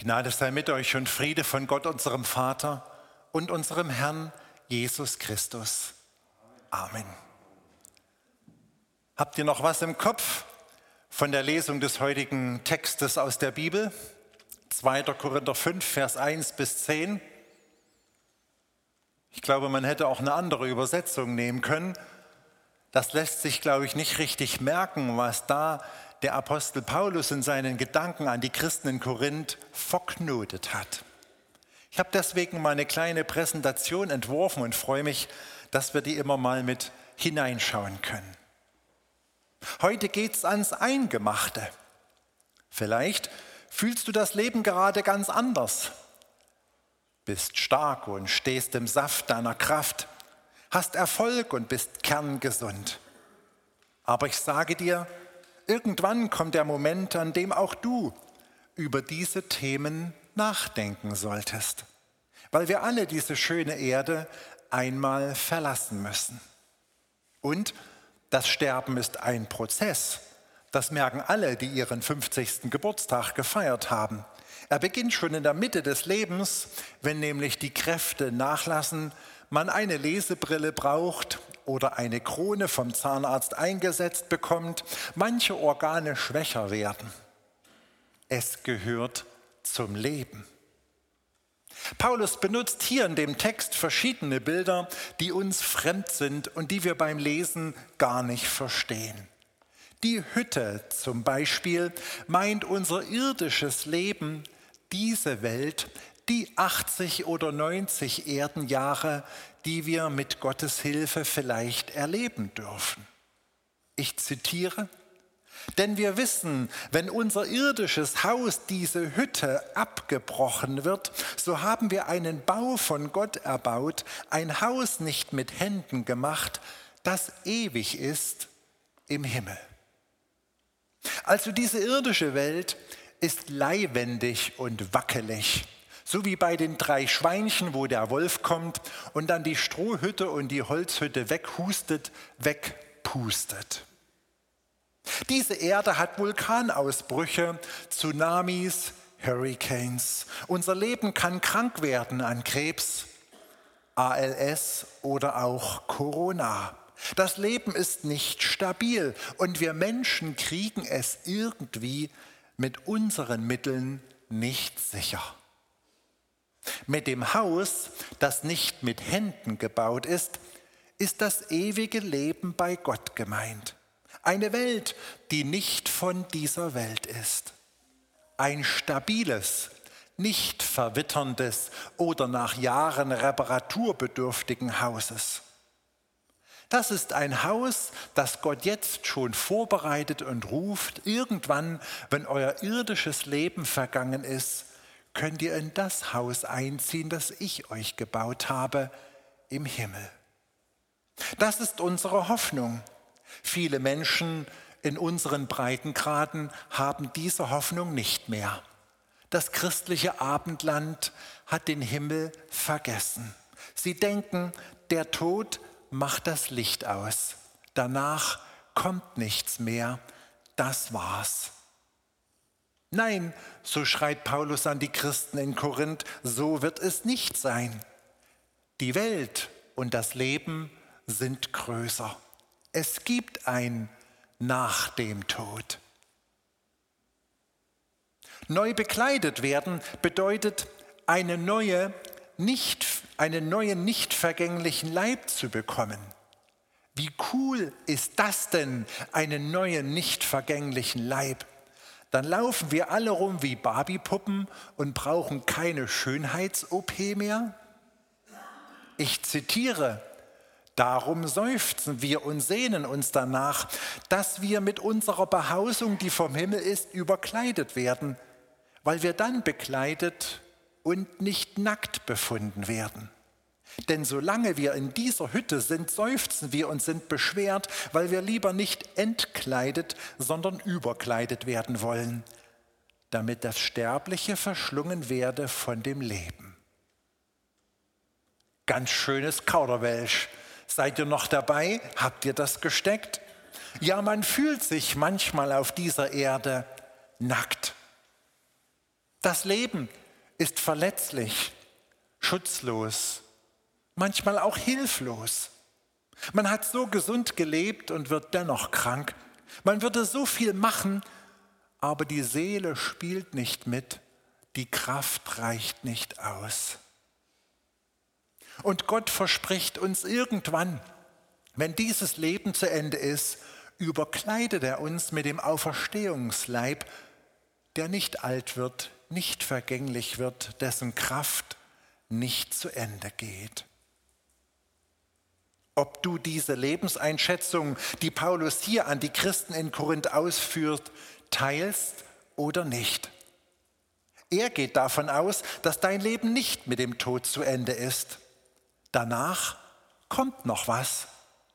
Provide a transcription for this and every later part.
Gnade sei mit euch und Friede von Gott, unserem Vater und unserem Herrn Jesus Christus. Amen. Habt ihr noch was im Kopf von der Lesung des heutigen Textes aus der Bibel? 2. Korinther 5, Vers 1 bis 10. Ich glaube, man hätte auch eine andere Übersetzung nehmen können. Das lässt sich, glaube ich, nicht richtig merken, was da der Apostel Paulus in seinen Gedanken an die Christen in Korinth verknotet hat. Ich habe deswegen mal eine kleine Präsentation entworfen und freue mich, dass wir die immer mal mit hineinschauen können. Heute geht es ans Eingemachte. Vielleicht fühlst du das Leben gerade ganz anders. Bist stark und stehst im Saft deiner Kraft, hast Erfolg und bist kerngesund. Aber ich sage dir, Irgendwann kommt der Moment, an dem auch du über diese Themen nachdenken solltest, weil wir alle diese schöne Erde einmal verlassen müssen. Und das Sterben ist ein Prozess. Das merken alle, die ihren 50. Geburtstag gefeiert haben. Er beginnt schon in der Mitte des Lebens, wenn nämlich die Kräfte nachlassen, man eine Lesebrille braucht oder eine Krone vom Zahnarzt eingesetzt bekommt, manche Organe schwächer werden. Es gehört zum Leben. Paulus benutzt hier in dem Text verschiedene Bilder, die uns fremd sind und die wir beim Lesen gar nicht verstehen. Die Hütte zum Beispiel meint unser irdisches Leben, diese Welt, die 80 oder 90 Erdenjahre, die wir mit Gottes Hilfe vielleicht erleben dürfen. Ich zitiere, denn wir wissen, wenn unser irdisches Haus, diese Hütte, abgebrochen wird, so haben wir einen Bau von Gott erbaut, ein Haus nicht mit Händen gemacht, das ewig ist im Himmel. Also diese irdische Welt ist leihwendig und wackelig. So wie bei den drei Schweinchen, wo der Wolf kommt und dann die Strohhütte und die Holzhütte weghustet, wegpustet. Diese Erde hat Vulkanausbrüche, Tsunamis, Hurricanes. Unser Leben kann krank werden an Krebs, ALS oder auch Corona. Das Leben ist nicht stabil und wir Menschen kriegen es irgendwie mit unseren Mitteln nicht sicher. Mit dem Haus, das nicht mit Händen gebaut ist, ist das ewige Leben bei Gott gemeint. Eine Welt, die nicht von dieser Welt ist. Ein stabiles, nicht verwitterndes oder nach Jahren reparaturbedürftigen Hauses. Das ist ein Haus, das Gott jetzt schon vorbereitet und ruft, irgendwann, wenn euer irdisches Leben vergangen ist, könnt ihr in das Haus einziehen, das ich euch gebaut habe im Himmel. Das ist unsere Hoffnung. Viele Menschen in unseren Breitengraden haben diese Hoffnung nicht mehr. Das christliche Abendland hat den Himmel vergessen. Sie denken, der Tod macht das Licht aus. Danach kommt nichts mehr. Das war's. Nein, so schreit Paulus an die Christen in Korinth, so wird es nicht sein. Die Welt und das Leben sind größer. Es gibt ein nach dem Tod. Neu bekleidet werden bedeutet eine neue, nicht, einen neuen, nicht vergänglichen Leib zu bekommen. Wie cool ist das denn, einen neuen, nicht vergänglichen Leib? Dann laufen wir alle rum wie Barbiepuppen und brauchen keine Schönheits-OP mehr? Ich zitiere, darum seufzen wir und sehnen uns danach, dass wir mit unserer Behausung, die vom Himmel ist, überkleidet werden, weil wir dann bekleidet und nicht nackt befunden werden. Denn solange wir in dieser Hütte sind, seufzen wir und sind beschwert, weil wir lieber nicht entkleidet, sondern überkleidet werden wollen, damit das Sterbliche verschlungen werde von dem Leben. Ganz schönes Kauderwelsch. Seid ihr noch dabei? Habt ihr das gesteckt? Ja, man fühlt sich manchmal auf dieser Erde nackt. Das Leben ist verletzlich, schutzlos, manchmal auch hilflos. Man hat so gesund gelebt und wird dennoch krank. Man würde so viel machen, aber die Seele spielt nicht mit, die Kraft reicht nicht aus. Und Gott verspricht uns irgendwann, wenn dieses Leben zu Ende ist, überkleidet er uns mit dem Auferstehungsleib, der nicht alt wird, nicht vergänglich wird, dessen Kraft nicht zu Ende geht. Ob du diese Lebenseinschätzung, die Paulus hier an die Christen in Korinth ausführt, teilst oder nicht. Er geht davon aus, dass dein Leben nicht mit dem Tod zu Ende ist. Danach kommt noch was.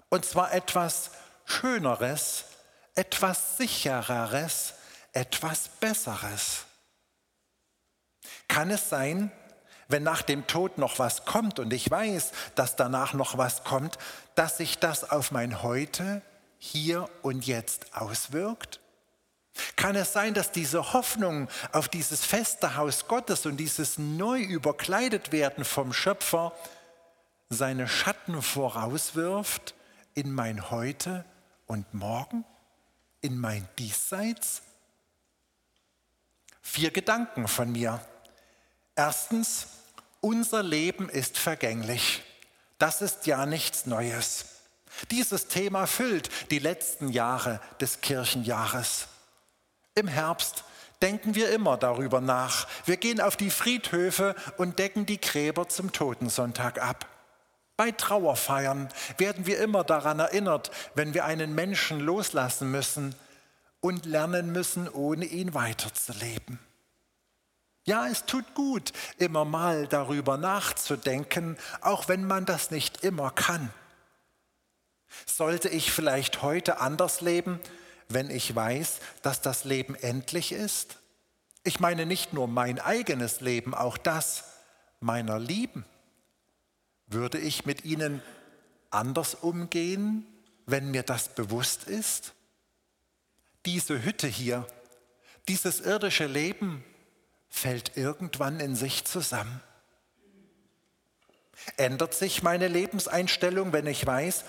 Und zwar etwas Schöneres, etwas Sichereres, etwas Besseres. Kann es sein, wenn nach dem Tod noch was kommt und ich weiß, dass danach noch was kommt, dass sich das auf mein Heute, hier und jetzt auswirkt? Kann es sein, dass diese Hoffnung auf dieses feste Haus Gottes und dieses neu überkleidet werden vom Schöpfer seine Schatten vorauswirft in mein Heute und Morgen, in mein Diesseits? Vier Gedanken von mir. Erstens, unser Leben ist vergänglich. Das ist ja nichts Neues. Dieses Thema füllt die letzten Jahre des Kirchenjahres. Im Herbst denken wir immer darüber nach. Wir gehen auf die Friedhöfe und decken die Gräber zum Totensonntag ab. Bei Trauerfeiern werden wir immer daran erinnert, wenn wir einen Menschen loslassen müssen und lernen müssen, ohne ihn weiterzuleben. Ja, es tut gut, immer mal darüber nachzudenken, auch wenn man das nicht immer kann. Sollte ich vielleicht heute anders leben, wenn ich weiß, dass das Leben endlich ist? Ich meine nicht nur mein eigenes Leben, auch das meiner Lieben. Würde ich mit ihnen anders umgehen, wenn mir das bewusst ist? Diese Hütte hier, dieses irdische Leben, fällt irgendwann in sich zusammen. Ändert sich meine Lebenseinstellung, wenn ich weiß,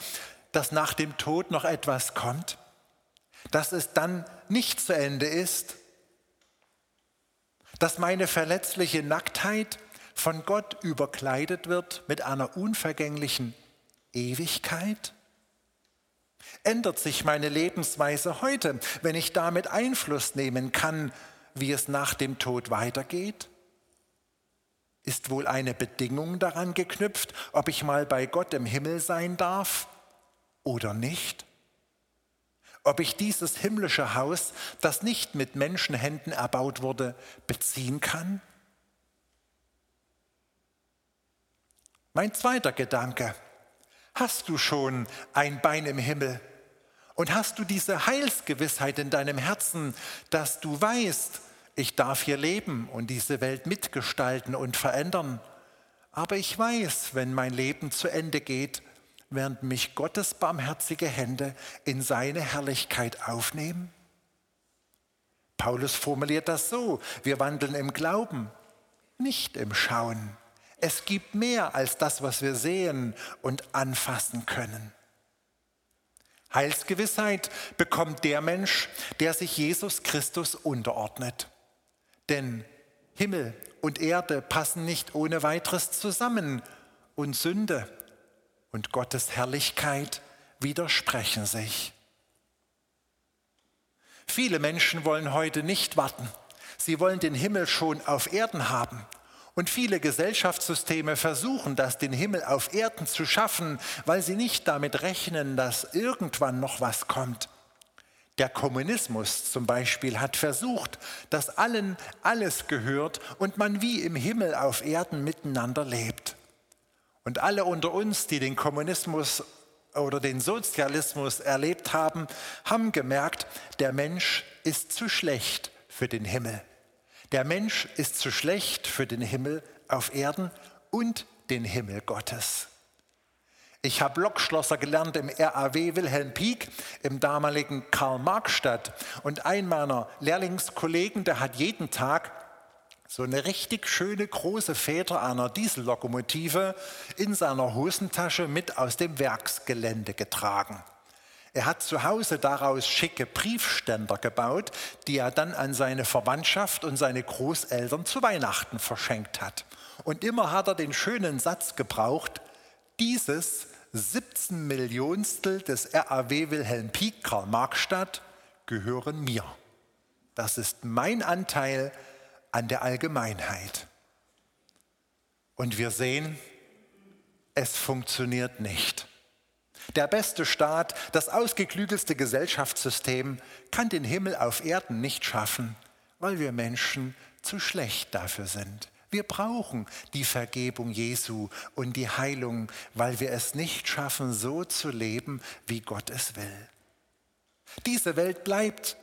dass nach dem Tod noch etwas kommt, dass es dann nicht zu Ende ist, dass meine verletzliche Nacktheit von Gott überkleidet wird mit einer unvergänglichen Ewigkeit? Ändert sich meine Lebensweise heute, wenn ich damit Einfluss nehmen kann wie es nach dem Tod weitergeht? Ist wohl eine Bedingung daran geknüpft, ob ich mal bei Gott im Himmel sein darf oder nicht? Ob ich dieses himmlische Haus, das nicht mit Menschenhänden erbaut wurde, beziehen kann? Mein zweiter Gedanke. Hast du schon ein Bein im Himmel? Und hast du diese Heilsgewissheit in deinem Herzen, dass du weißt, ich darf hier leben und diese Welt mitgestalten und verändern. Aber ich weiß, wenn mein Leben zu Ende geht, werden mich Gottes barmherzige Hände in seine Herrlichkeit aufnehmen. Paulus formuliert das so, wir wandeln im Glauben, nicht im Schauen. Es gibt mehr als das, was wir sehen und anfassen können. Heilsgewissheit bekommt der Mensch, der sich Jesus Christus unterordnet. Denn Himmel und Erde passen nicht ohne weiteres zusammen und Sünde und Gottes Herrlichkeit widersprechen sich. Viele Menschen wollen heute nicht warten. Sie wollen den Himmel schon auf Erden haben. Und viele Gesellschaftssysteme versuchen das, den Himmel auf Erden zu schaffen, weil sie nicht damit rechnen, dass irgendwann noch was kommt. Der Kommunismus zum Beispiel hat versucht, dass allen alles gehört und man wie im Himmel auf Erden miteinander lebt. Und alle unter uns, die den Kommunismus oder den Sozialismus erlebt haben, haben gemerkt, der Mensch ist zu schlecht für den Himmel. Der Mensch ist zu schlecht für den Himmel auf Erden und den Himmel Gottes. Ich habe Lokschlosser gelernt im RAW Wilhelm Pieck im damaligen Karl-Marx-Stadt. Und ein meiner Lehrlingskollegen, der hat jeden Tag so eine richtig schöne große Feder einer Diesellokomotive in seiner Hosentasche mit aus dem Werksgelände getragen. Er hat zu Hause daraus schicke Briefständer gebaut, die er dann an seine Verwandtschaft und seine Großeltern zu Weihnachten verschenkt hat. Und immer hat er den schönen Satz gebraucht, dieses 17 Millionstel des RAW Wilhelm Pieck Karl Marxstadt gehören mir. Das ist mein Anteil an der Allgemeinheit. Und wir sehen, es funktioniert nicht. Der beste Staat, das ausgeklügelste Gesellschaftssystem kann den Himmel auf Erden nicht schaffen, weil wir Menschen zu schlecht dafür sind. Wir brauchen die Vergebung Jesu und die Heilung, weil wir es nicht schaffen, so zu leben, wie Gott es will. Diese Welt bleibt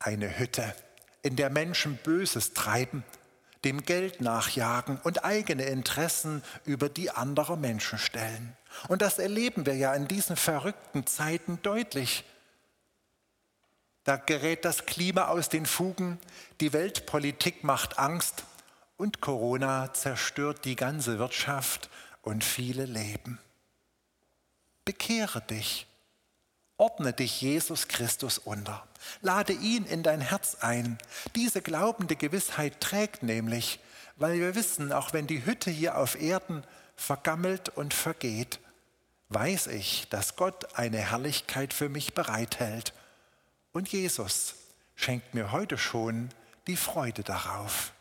eine Hütte, in der Menschen Böses treiben, dem Geld nachjagen und eigene Interessen über die anderer Menschen stellen. Und das erleben wir ja in diesen verrückten Zeiten deutlich. Da gerät das Klima aus den Fugen, die Weltpolitik macht Angst und Corona zerstört die ganze Wirtschaft und viele Leben. Bekehre dich Ordne dich Jesus Christus unter. Lade ihn in dein Herz ein. Diese glaubende Gewissheit trägt nämlich, weil wir wissen, auch wenn die Hütte hier auf Erden vergammelt und vergeht, weiß ich, dass Gott eine Herrlichkeit für mich bereithält. Und Jesus schenkt mir heute schon die Freude darauf.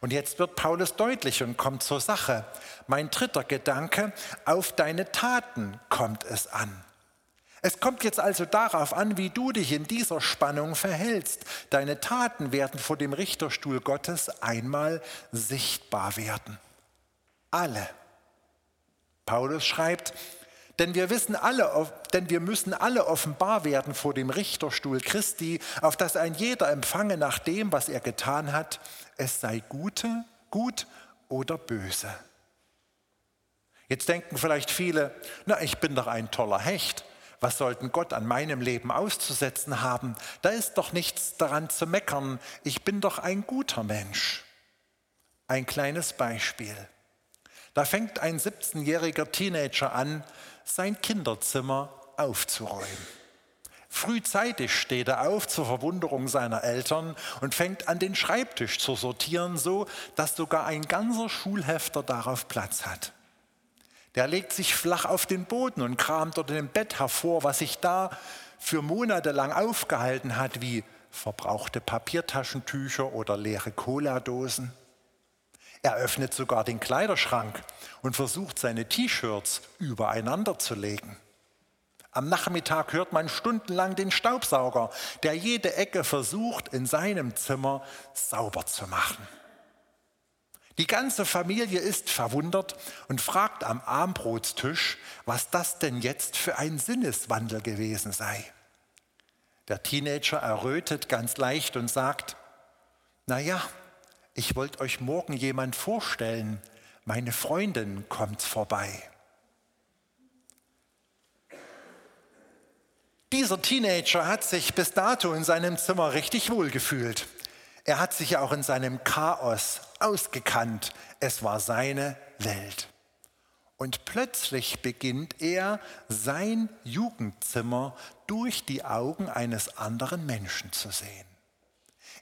Und jetzt wird Paulus deutlich und kommt zur Sache. Mein dritter Gedanke, auf deine Taten kommt es an. Es kommt jetzt also darauf an, wie du dich in dieser Spannung verhältst. Deine Taten werden vor dem Richterstuhl Gottes einmal sichtbar werden. Alle. Paulus schreibt, denn wir wissen alle, denn wir müssen alle offenbar werden vor dem Richterstuhl Christi, auf dass ein jeder empfange nach dem, was er getan hat, es sei gute, gut oder böse. Jetzt denken vielleicht viele, na, ich bin doch ein toller Hecht. Was sollten Gott an meinem Leben auszusetzen haben? Da ist doch nichts daran zu meckern. Ich bin doch ein guter Mensch. Ein kleines Beispiel. Da fängt ein 17-jähriger Teenager an, sein Kinderzimmer aufzuräumen. Frühzeitig steht er auf zur Verwunderung seiner Eltern und fängt an, den Schreibtisch zu sortieren, so dass sogar ein ganzer Schulhefter darauf Platz hat. Der legt sich flach auf den Boden und kramt unter dem Bett hervor, was sich da für Monate lang aufgehalten hat, wie verbrauchte Papiertaschentücher oder leere Cola-Dosen. Er öffnet sogar den Kleiderschrank und versucht, seine T-Shirts übereinander zu legen. Am Nachmittag hört man stundenlang den Staubsauger, der jede Ecke versucht, in seinem Zimmer sauber zu machen. Die ganze Familie ist verwundert und fragt am Armbrotstisch, was das denn jetzt für ein Sinneswandel gewesen sei. Der Teenager errötet ganz leicht und sagt, na ja, ich wollte euch morgen jemand vorstellen, meine Freundin kommt vorbei. Dieser Teenager hat sich bis dato in seinem Zimmer richtig wohlgefühlt. Er hat sich auch in seinem Chaos ausgekannt. Es war seine Welt. Und plötzlich beginnt er sein Jugendzimmer durch die Augen eines anderen Menschen zu sehen.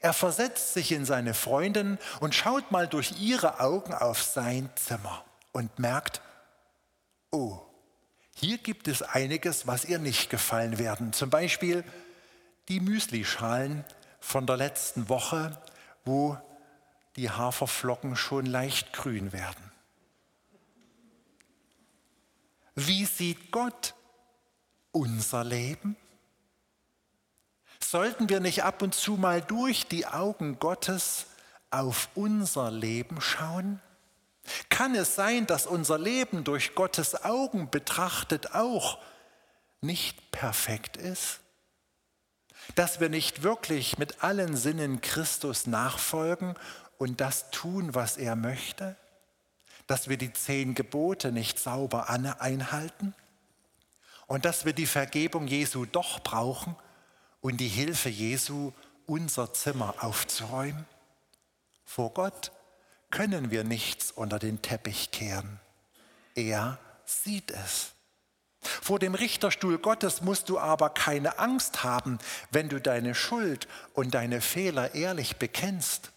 Er versetzt sich in seine Freundin und schaut mal durch ihre Augen auf sein Zimmer und merkt, oh, hier gibt es einiges, was ihr nicht gefallen werden. Zum Beispiel die Müslischalen, von der letzten Woche, wo die Haferflocken schon leicht grün werden. Wie sieht Gott unser Leben? Sollten wir nicht ab und zu mal durch die Augen Gottes auf unser Leben schauen? Kann es sein, dass unser Leben durch Gottes Augen betrachtet auch nicht perfekt ist? dass wir nicht wirklich mit allen Sinnen Christus nachfolgen und das tun, was er möchte, dass wir die zehn Gebote nicht sauber einhalten und dass wir die Vergebung Jesu doch brauchen und die Hilfe Jesu, unser Zimmer aufzuräumen. Vor Gott können wir nichts unter den Teppich kehren. Er sieht es. Vor dem Richterstuhl Gottes musst du aber keine Angst haben, wenn du deine Schuld und deine Fehler ehrlich bekennst.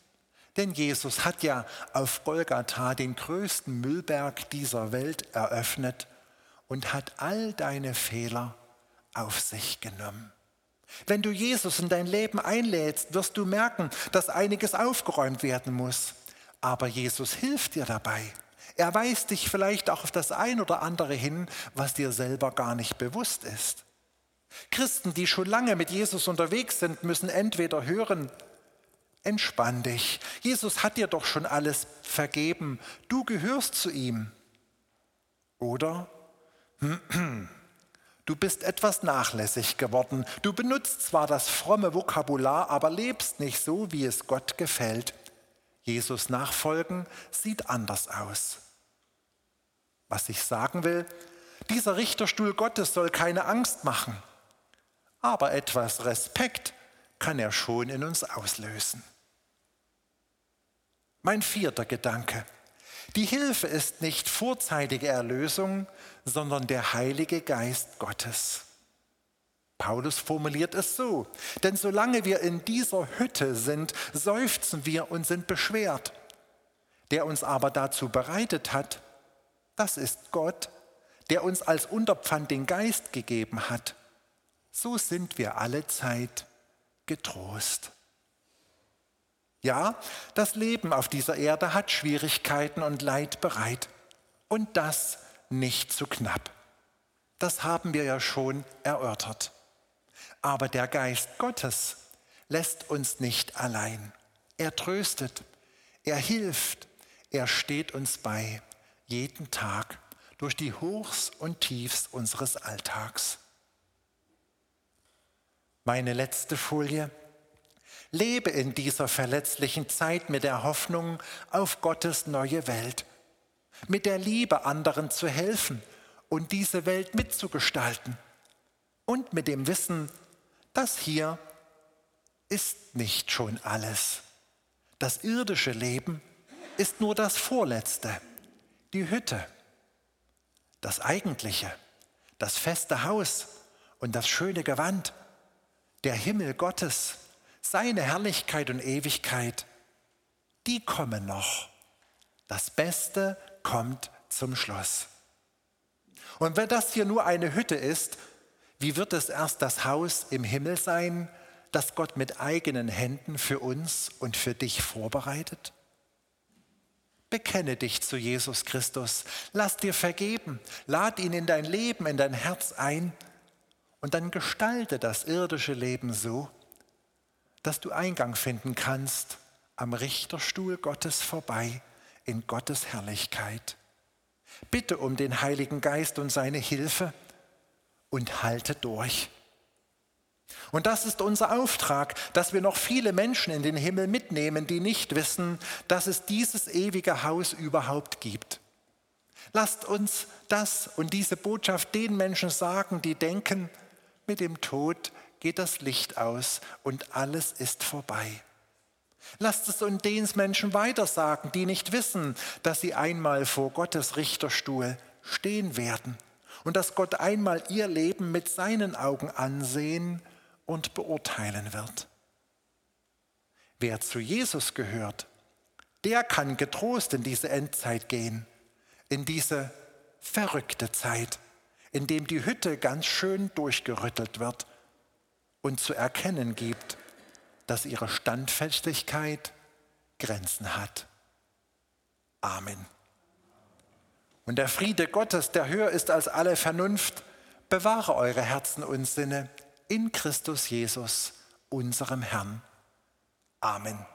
Denn Jesus hat ja auf Golgatha den größten Müllberg dieser Welt eröffnet und hat all deine Fehler auf sich genommen. Wenn du Jesus in dein Leben einlädst, wirst du merken, dass einiges aufgeräumt werden muss. Aber Jesus hilft dir dabei. Er weist dich vielleicht auch auf das ein oder andere hin, was dir selber gar nicht bewusst ist. Christen, die schon lange mit Jesus unterwegs sind, müssen entweder hören, entspann dich, Jesus hat dir doch schon alles vergeben, du gehörst zu ihm. Oder, du bist etwas nachlässig geworden, du benutzt zwar das fromme Vokabular, aber lebst nicht so, wie es Gott gefällt. Jesus nachfolgen sieht anders aus. Was ich sagen will, dieser Richterstuhl Gottes soll keine Angst machen, aber etwas Respekt kann er schon in uns auslösen. Mein vierter Gedanke. Die Hilfe ist nicht vorzeitige Erlösung, sondern der Heilige Geist Gottes. Paulus formuliert es so, denn solange wir in dieser Hütte sind, seufzen wir und sind beschwert. Der uns aber dazu bereitet hat, das ist Gott, der uns als Unterpfand den Geist gegeben hat. So sind wir alle Zeit getrost. Ja, das Leben auf dieser Erde hat Schwierigkeiten und Leid bereit. Und das nicht zu knapp. Das haben wir ja schon erörtert. Aber der Geist Gottes lässt uns nicht allein. Er tröstet, er hilft, er steht uns bei jeden Tag durch die Hochs und Tiefs unseres Alltags. Meine letzte Folie. Lebe in dieser verletzlichen Zeit mit der Hoffnung auf Gottes neue Welt, mit der Liebe, anderen zu helfen und diese Welt mitzugestalten und mit dem Wissen, das hier ist nicht schon alles. Das irdische Leben ist nur das Vorletzte die Hütte, das Eigentliche, das feste Haus und das schöne Gewand, der Himmel Gottes, seine Herrlichkeit und Ewigkeit, die kommen noch. Das Beste kommt zum Schluss. Und wenn das hier nur eine Hütte ist, wie wird es erst das Haus im Himmel sein, das Gott mit eigenen Händen für uns und für dich vorbereitet? Bekenne dich zu Jesus Christus. Lass dir vergeben. Lad ihn in dein Leben, in dein Herz ein. Und dann gestalte das irdische Leben so, dass du Eingang finden kannst am Richterstuhl Gottes vorbei in Gottes Herrlichkeit. Bitte um den Heiligen Geist und seine Hilfe und halte durch. Und das ist unser Auftrag, dass wir noch viele Menschen in den Himmel mitnehmen, die nicht wissen, dass es dieses ewige Haus überhaupt gibt. Lasst uns das und diese Botschaft den Menschen sagen, die denken, mit dem Tod geht das Licht aus und alles ist vorbei. Lasst es uns den Menschen weitersagen, die nicht wissen, dass sie einmal vor Gottes Richterstuhl stehen werden und dass Gott einmal ihr Leben mit seinen Augen ansehen und beurteilen wird. Wer zu Jesus gehört, der kann getrost in diese Endzeit gehen, in diese verrückte Zeit, in dem die Hütte ganz schön durchgerüttelt wird und zu erkennen gibt, dass ihre Standfestigkeit Grenzen hat. Amen. Und der Friede Gottes, der höher ist als alle Vernunft, bewahre eure Herzen und Sinne in Christus Jesus, unserem Herrn. Amen.